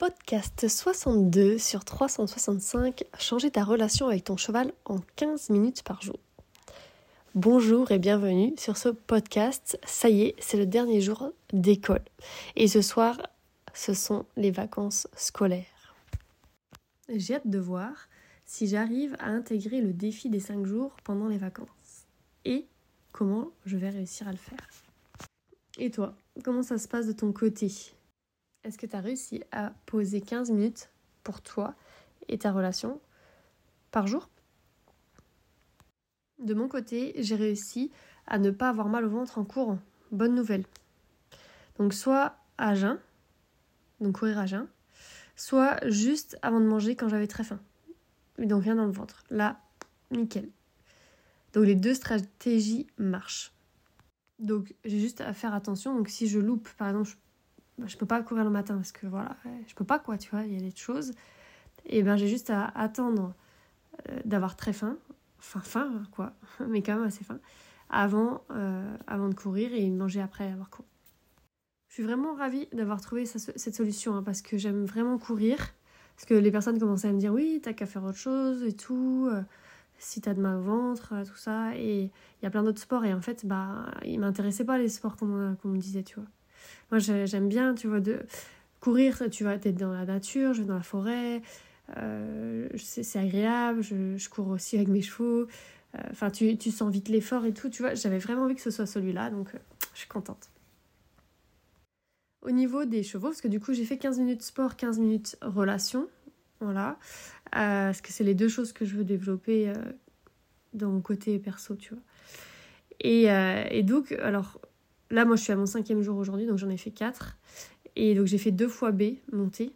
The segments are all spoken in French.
Podcast 62 sur 365, changer ta relation avec ton cheval en 15 minutes par jour. Bonjour et bienvenue sur ce podcast. Ça y est, c'est le dernier jour d'école. Et ce soir, ce sont les vacances scolaires. J'ai hâte de voir si j'arrive à intégrer le défi des 5 jours pendant les vacances. Et comment je vais réussir à le faire. Et toi, comment ça se passe de ton côté? Est-ce que tu as réussi à poser 15 minutes pour toi et ta relation par jour? De mon côté, j'ai réussi à ne pas avoir mal au ventre en cours. Bonne nouvelle. Donc soit à jeun, donc courir à jeun, soit juste avant de manger quand j'avais très faim. Donc rien dans le ventre. Là, nickel. Donc les deux stratégies marchent. Donc j'ai juste à faire attention. Donc si je loupe, par exemple, bah, je peux pas courir le matin parce que voilà, je peux pas quoi, tu vois, il y a des choses. Et ben j'ai juste à attendre euh, d'avoir très faim, enfin faim quoi, mais quand même assez faim, avant, euh, avant de courir et manger après avoir couru. Je suis vraiment ravie d'avoir trouvé cette solution hein, parce que j'aime vraiment courir. Parce que les personnes commençaient à me dire oui, t'as qu'à faire autre chose et tout, euh, si t'as de mal au ventre, tout ça. Et il y a plein d'autres sports et en fait, bah, ils m'intéressaient pas les sports qu'on me disait, tu vois. Moi, j'aime bien, tu vois, de courir, tu vas être dans la nature, je vais dans la forêt, euh, c'est agréable, je, je, cours aussi avec mes chevaux. Euh, enfin, tu, tu, sens vite l'effort et tout, tu vois. J'avais vraiment envie que ce soit celui-là, donc euh, je suis contente. Au niveau des chevaux, parce que du coup, j'ai fait 15 minutes sport, 15 minutes relation. Voilà. parce que c'est les deux choses que je veux développer dans mon côté perso, tu vois. Et, et donc, alors, Là, moi, je suis à mon cinquième jour aujourd'hui, donc j'en ai fait quatre. Et donc, j'ai fait deux fois B, montée,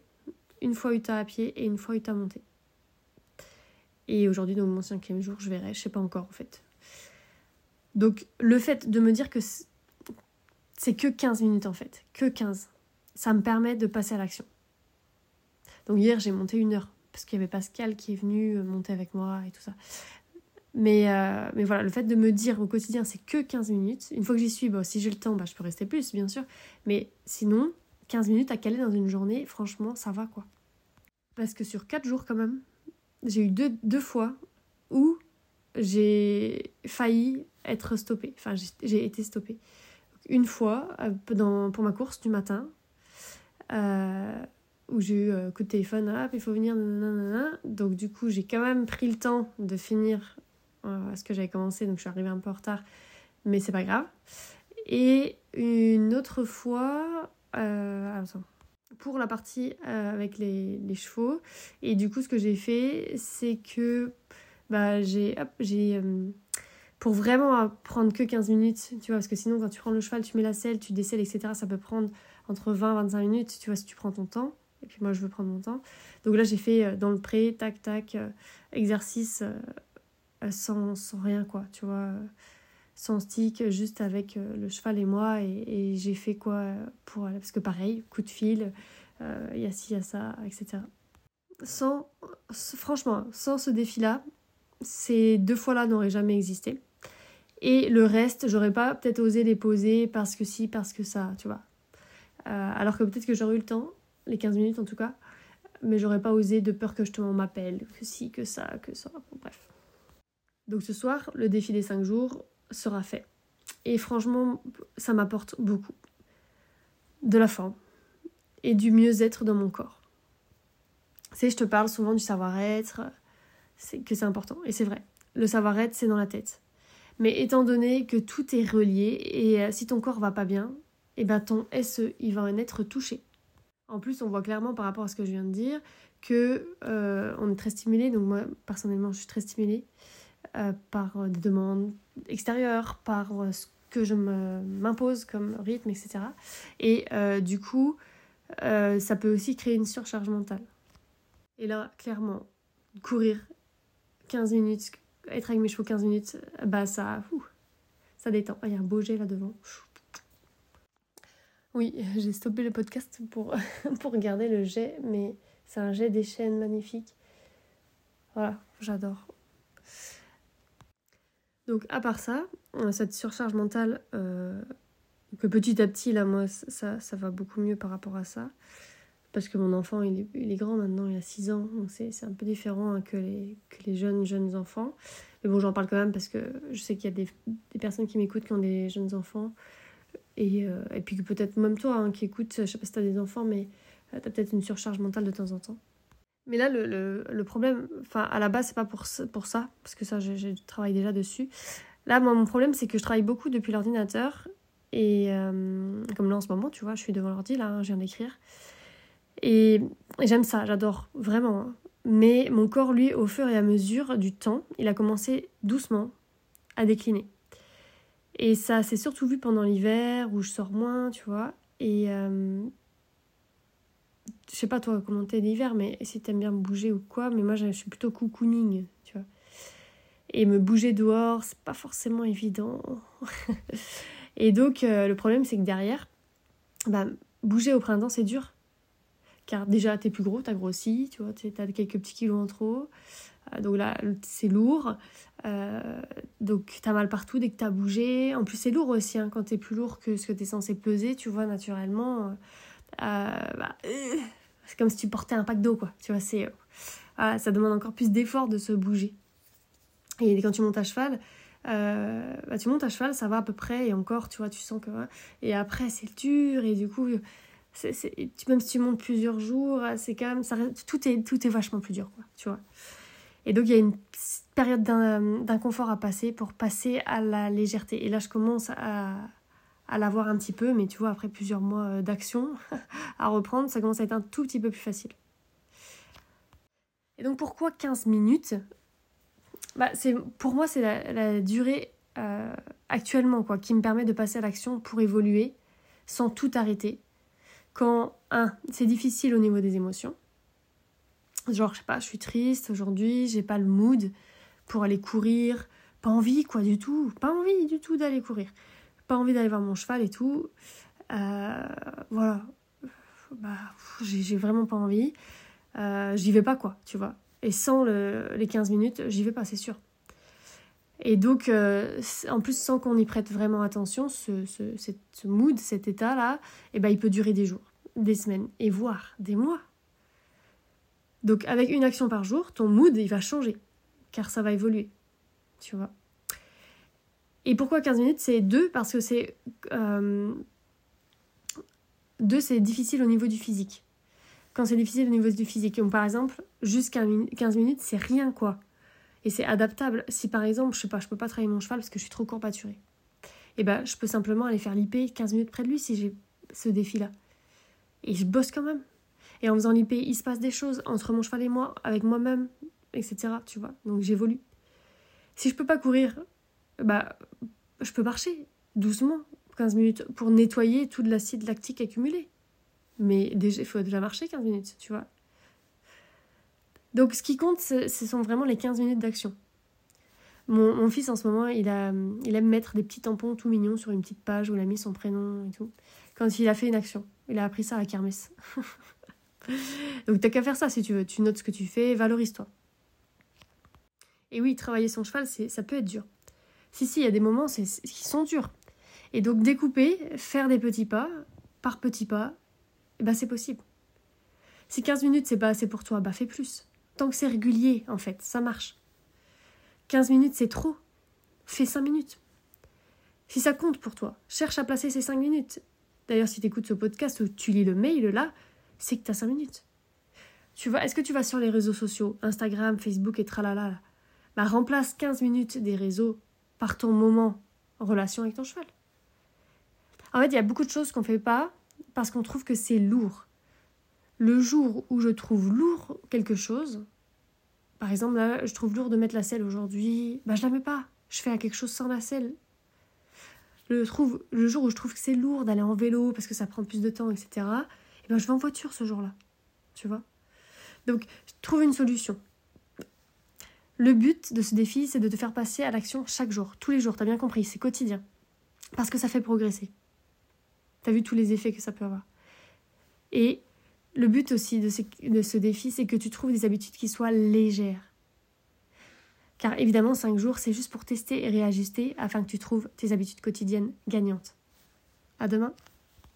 une fois UTA à pied et une fois UTA montée. Et aujourd'hui, donc mon cinquième jour, je verrai, je sais pas encore en fait. Donc, le fait de me dire que c'est que 15 minutes en fait, que 15, ça me permet de passer à l'action. Donc, hier, j'ai monté une heure parce qu'il y avait Pascal qui est venu monter avec moi et tout ça. Mais, euh, mais voilà, le fait de me dire au quotidien, c'est que 15 minutes. Une fois que j'y suis, bon, si j'ai le temps, bah, je peux rester plus, bien sûr. Mais sinon, 15 minutes à caler dans une journée, franchement, ça va quoi. Parce que sur 4 jours, quand même, j'ai eu deux, deux fois où j'ai failli être stoppée. Enfin, j'ai été stoppée. Une fois, euh, dans, pour ma course du matin, euh, où j'ai eu coup de téléphone, hop, il faut venir. Donc, du coup, j'ai quand même pris le temps de finir à ce que j'avais commencé, donc je suis arrivée un peu en retard, mais c'est pas grave. Et une autre fois, euh, pour la partie euh, avec les, chevaux, et du coup, ce que j'ai fait, c'est que bah, j'ai. j'ai euh, pour vraiment prendre que 15 minutes, tu vois, parce que sinon, quand tu prends le cheval, tu mets la selle, tu décèles, etc., ça peut prendre entre 20 et 25 minutes, tu vois, si tu prends ton temps. Et puis moi, je veux prendre mon temps. Donc là, j'ai fait dans le pré, tac, tac, exercice euh, sans, sans, rien, quoi, tu vois, sans stick, juste avec euh, le cheval et moi, et, j'ai fait quoi pour Parce que pareil, coup de fil, euh, il y a ci, il y a ça, etc. Sans, franchement, sans ce défi-là, ces deux fois-là n'auraient jamais existé. Et le reste, j'aurais pas peut-être osé les poser parce que si, parce que ça, tu vois. alors que peut-être que j'aurais eu le temps, les 15 minutes en tout cas, mais j'aurais pas osé de peur que te m'appelle, que si, que ça, que ça, bref. Donc ce soir, le défi des 5 jours sera fait. Et franchement, ça m'apporte beaucoup. De la forme et du mieux-être dans mon corps. C'est, je te parle souvent du savoir-être, c'est que c'est important. Et c'est vrai, le savoir-être, c'est dans la tête. Mais étant donné que tout est relié, et euh, si ton corps va pas bien, et eh ben ton SE, il va en être touché. En plus, on voit clairement par rapport à ce que je viens de dire que euh, on est très stimulé. Donc moi, personnellement, je suis très stimulée. Euh, par euh, des demandes extérieures, par euh, ce que je m'impose comme rythme, etc. Et du coup, ça peut aussi créer une surcharge mentale. Et là, clairement, courir 15 minutes, être avec mes chevaux 15 minutes, bah ça, ça détend. Il y a un beau jet là devant. Oui, j'ai stoppé le podcast pour, pour regarder le jet, mais c'est un jet des chaînes magnifique. Voilà, j'adore. Donc à part ça, euh, cette surcharge mentale, euh, que petit à petit, là, moi, ça, ça va beaucoup mieux par rapport à ça. parce que mon enfant, il est, grand maintenant, il a 6 ans, donc c'est un peu différent hein, que, les, que les jeunes, jeunes enfants. Mais bon, j'en parle quand même parce que je sais qu'il y a des, des, personnes qui m'écoutent qui ont des jeunes enfants. Et, euh, et puis peut-être même toi hein, qui écoutes, je sais pas si tu as des enfants, mais tu as peut-être une surcharge mentale de temps en temps. Mais là, le, le, problème, enfin, à la base, c'est pas pour, pour ça, parce que ça, j'ai travaillé déjà dessus. Là, moi, mon problème, c'est que je travaille beaucoup depuis l'ordinateur. Et euh, comme là, en ce moment, tu vois, je suis devant l'ordi, là, hein, je viens d'écrire. Et, et j'aime ça, j'adore, vraiment. Hein. Mais mon corps, lui, au fur et à mesure du temps, il a commencé doucement à décliner. Et ça s'est surtout vu pendant l'hiver, où je sors moins, tu vois. Et euh, je sais pas toi comment t'es l'hiver, mais si t'aimes bien bouger ou quoi, mais moi je suis plutôt cocooning, tu vois. Et me bouger dehors, c'est pas forcément évident. et donc euh, le problème c'est que derrière, bah, bouger au printemps c'est dur. Car déjà t'es plus gros, t'as grossi, tu vois, t'as quelques petits kilos en trop. Euh, donc là c'est lourd. Euh, donc t'as mal partout dès que t'as bougé. En plus c'est lourd aussi hein, quand t'es plus lourd que ce que t'es censé peser, tu vois, naturellement. Bah, c'est comme si tu portais un pack d'eau, quoi. Tu vois, c'est. Euh, ça demande encore plus d'effort de se bouger. Et quand tu montes à cheval, euh, bah, tu montes à cheval, ça va à peu près, et encore, tu vois, tu sens que. Et après, c'est dur, et du coup, c'est, même si tu montes plusieurs jours, c'est quand même. Tout, est, tout est vachement plus dur, quoi, tu vois. Et donc, il y a une période d'inconfort à passer pour passer à la légèreté. Et là, je commence à, à l'avoir un petit peu, mais tu vois, après plusieurs mois euh, d'action à reprendre, ça commence à être un tout petit peu plus facile. Et donc pourquoi 15 minutes? Bah, Pour moi, c'est la, durée euh, actuellement quoi, qui me permet de passer à l'action pour évoluer sans tout arrêter. Quand, un, c'est difficile au niveau des émotions. Genre, je sais pas, je suis triste aujourd'hui, j'ai pas le mood pour aller courir, pas envie quoi du tout, pas envie du tout d'aller courir pas envie d'aller voir mon cheval et tout. Euh, voilà. Bah, j'ai vraiment pas envie. Euh, j'y vais pas, quoi, tu vois. Et sans les 15 minutes, j'y vais pas, c'est sûr. Et donc, euh, en plus, sans qu'on y prête vraiment attention, ce, ce, mood, cet état-là, eh ben, il peut durer des jours, des semaines, et voire des mois. Donc, avec une action par jour, ton mood, il va changer, car ça va évoluer, tu vois. Et pourquoi 15 minutes C'est 2 parce que c'est... 2 euh, c'est difficile au niveau du physique. Quand c'est difficile au niveau du physique. Par exemple, jusqu'à 15 minutes, c'est rien quoi. Et c'est adaptable. Si par exemple, je sais pas, je peux pas travailler mon cheval parce que je suis trop courbaturée. Et eh ben, je peux simplement aller faire l'IP 15 minutes près de lui si j'ai ce défi-là. Et je bosse quand même. Et en faisant l'IP, il se passe des choses entre mon cheval et moi, avec moi-même, etc. Tu vois. Donc j'évolue. Si je peux pas courir bah, je peux marcher doucement, 15 minutes, pour nettoyer tout de l'acide lactique accumulé. Mais déjà, il faut déjà marcher 15 minutes, tu vois. Donc ce qui compte, ce sont vraiment les 15 minutes d'action. Mon, mon, fils en ce moment, il, a, il aime mettre des petits tampons tout mignons sur une petite page où il a mis son prénom et tout. Quand il a fait une action, il a appris ça à la. Donc t'as qu'à faire ça si tu veux. Tu notes ce que tu fais, valorise-toi. Et oui, travailler son cheval, ça peut être dur. Si, si, il y a des moments qui sont durs. Et donc découper, faire des petits pas, par petits pas, eh ben c'est possible. Si 15 minutes c'est pas assez pour toi, bah fais plus. Tant que c'est régulier, en fait, ça marche. 15 minutes c'est trop, fais 5 minutes. Si ça compte pour toi, cherche à placer ces 5 minutes. D'ailleurs, si tu écoutes ce podcast ou tu lis le mail là, c'est que tu as 5 minutes. Tu vois, est-ce que tu vas sur les réseaux sociaux, Instagram, Facebook et tralala Bah remplace 15 minutes des réseaux par ton moment en relation avec ton cheval. En fait, il y a beaucoup de choses qu'on ne fait pas parce qu'on trouve que c'est lourd. Le jour où je trouve lourd quelque chose, par exemple, je trouve lourd de mettre la selle aujourd'hui, bah, je la mets pas. Je fais quelque chose sans la selle. Le, trouve, le jour où je trouve que c'est lourd d'aller en vélo parce que ça prend plus de temps, etc., et eh ben, je vais en voiture ce jour-là. Tu vois? Donc, trouve une solution. Le but de ce défi, c'est de te faire passer à l'action chaque jour, tous les jours, t'as bien compris, c'est quotidien. Parce que ça fait progresser. T'as vu tous les effets que ça peut avoir. Et le but aussi de ce, défi, c'est que tu trouves des habitudes qui soient légères. Car évidemment, cinq jours, c'est juste pour tester et réajuster afin que tu trouves tes habitudes quotidiennes gagnantes. À demain!